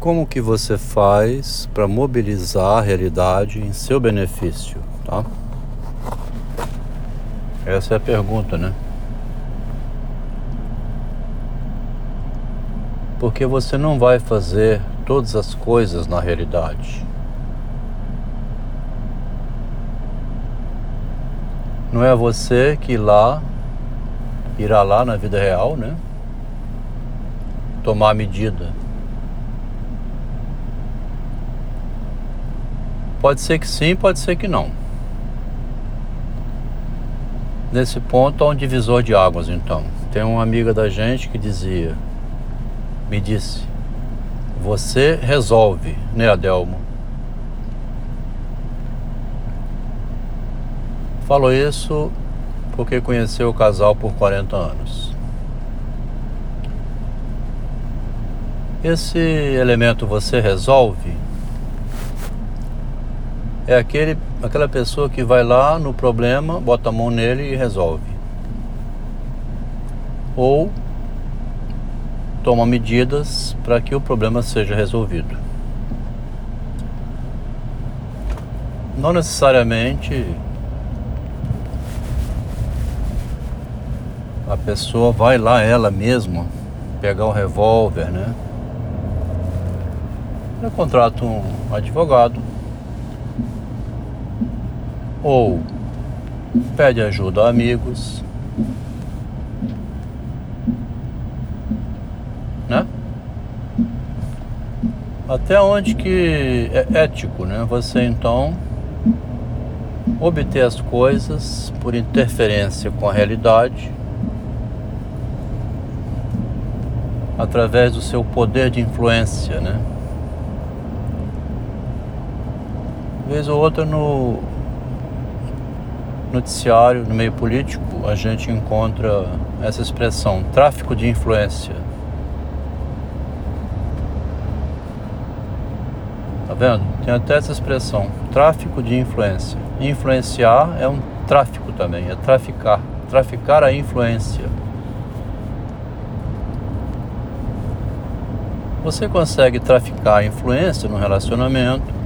como que você faz para mobilizar a realidade em seu benefício, tá? Essa é a pergunta, né? Porque você não vai fazer todas as coisas na realidade. Não é você que lá irá lá na vida real, né? Tomar medida. Pode ser que sim, pode ser que não. Nesse ponto há um divisor de águas, então. Tem uma amiga da gente que dizia, me disse, você resolve, né, Adelmo? Falou isso porque conheceu o casal por 40 anos. Esse elemento você resolve é aquele, aquela pessoa que vai lá no problema, bota a mão nele e resolve. Ou toma medidas para que o problema seja resolvido. Não necessariamente a pessoa vai lá ela mesma pegar o revólver, né? Ela contrata um advogado ou pede ajuda a amigos, né? Até onde que é ético, né? Você então obter as coisas por interferência com a realidade através do seu poder de influência, né? Vez ou outra no noticiário, no meio político, a gente encontra essa expressão, tráfico de influência. Tá vendo? Tem até essa expressão, tráfico de influência. Influenciar é um tráfico também, é traficar, traficar a influência. Você consegue traficar a influência no relacionamento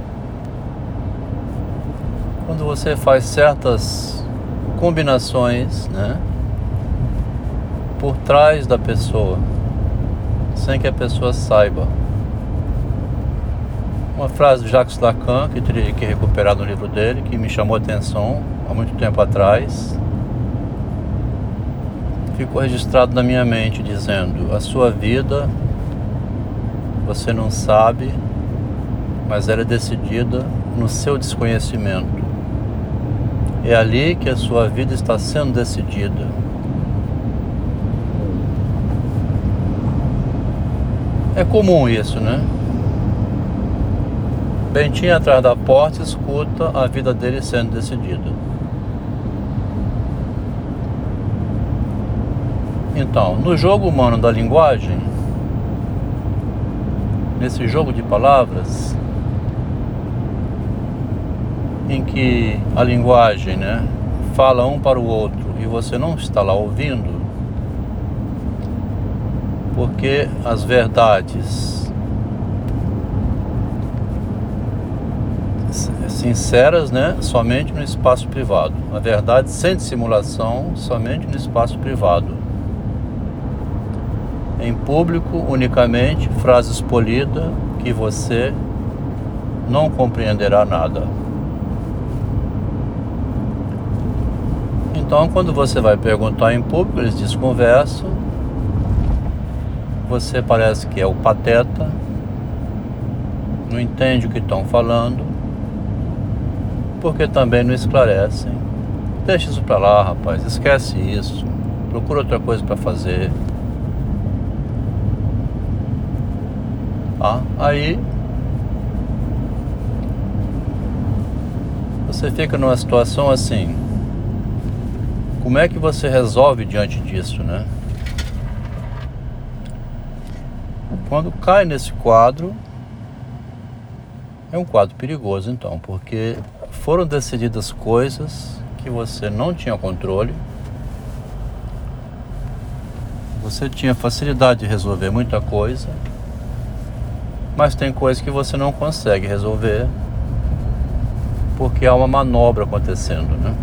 quando você faz certas combinações, né? Por trás da pessoa, sem que a pessoa saiba. Uma frase de Jacques Lacan, que teria que recuperar no livro dele, que me chamou a atenção há muito tempo atrás. Ficou registrado na minha mente dizendo: a sua vida você não sabe, mas ela é decidida no seu desconhecimento. É ali que a sua vida está sendo decidida. É comum isso, né? Bentinho atrás da porta escuta a vida dele sendo decidida. Então, no jogo humano da linguagem, nesse jogo de palavras em que a linguagem né, fala um para o outro e você não está lá ouvindo, porque as verdades sinceras, né, somente no espaço privado. A verdade sem dissimulação, somente no espaço privado em público unicamente frases polidas que você não compreenderá nada. Então, quando você vai perguntar em público, eles desconversam. Você parece que é o pateta, não entende o que estão falando, porque também não esclarecem. Deixa isso para lá, rapaz, esquece isso. Procura outra coisa para fazer. Tá? Aí você fica numa situação assim. Como é que você resolve diante disso, né? Quando cai nesse quadro, é um quadro perigoso então, porque foram decididas coisas que você não tinha controle. Você tinha facilidade de resolver muita coisa Mas tem coisas que você não consegue resolver porque há uma manobra acontecendo, né?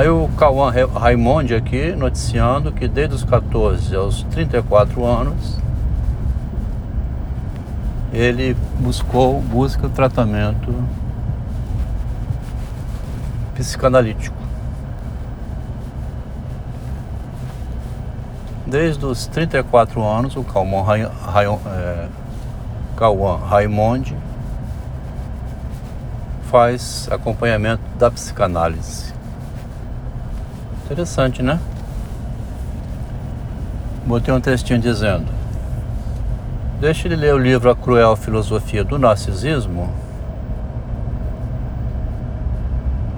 Aí o Cauã Raimondi aqui noticiando que desde os 14 aos 34 anos ele buscou, busca tratamento psicanalítico. Desde os 34 anos, o Calmon é, Cauã Raimondi faz acompanhamento da psicanálise. Interessante, né? Botei um textinho dizendo: Deixe ele ler o livro A Cruel Filosofia do Narcisismo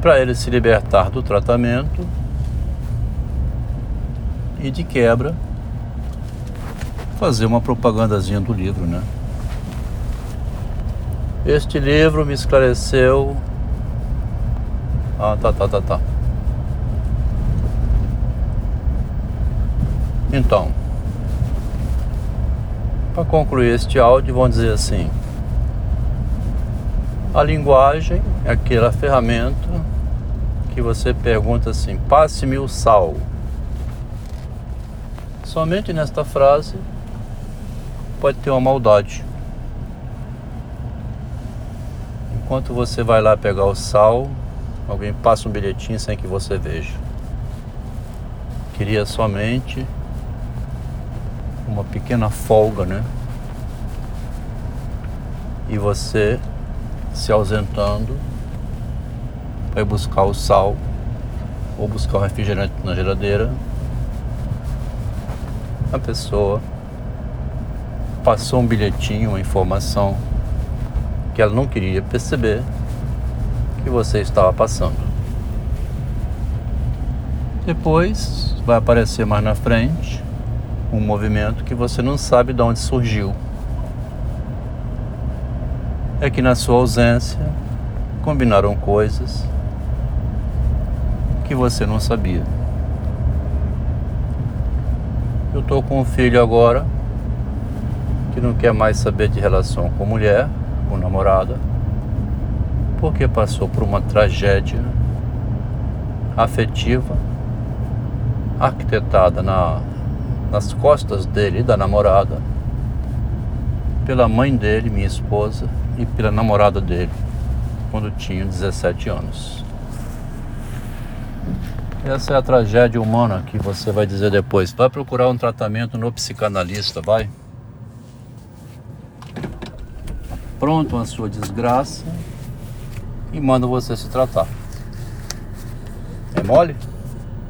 para ele se libertar do tratamento e de quebra fazer uma propagandazinha do livro, né? Este livro me esclareceu. Ah, tá, tá, tá, tá. Então, para concluir este áudio, vamos dizer assim: a linguagem é aquela ferramenta que você pergunta assim: passe-me o sal. Somente nesta frase pode ter uma maldade. Enquanto você vai lá pegar o sal, alguém passa um bilhetinho sem que você veja. Queria somente uma pequena folga, né? E você se ausentando vai buscar o sal ou buscar o refrigerante na geladeira. A pessoa passou um bilhetinho, uma informação que ela não queria perceber que você estava passando. Depois vai aparecer mais na frente um movimento que você não sabe de onde surgiu. É que na sua ausência combinaram coisas que você não sabia. Eu estou com um filho agora que não quer mais saber de relação com mulher, com namorada, porque passou por uma tragédia afetiva arquitetada na, nas costas dele e da namorada, pela mãe dele, minha esposa, e pela namorada dele, quando tinha 17 anos. Essa é a tragédia humana que você vai dizer depois. Vai procurar um tratamento no psicanalista, vai. Pronto a sua desgraça e manda você se tratar. É mole?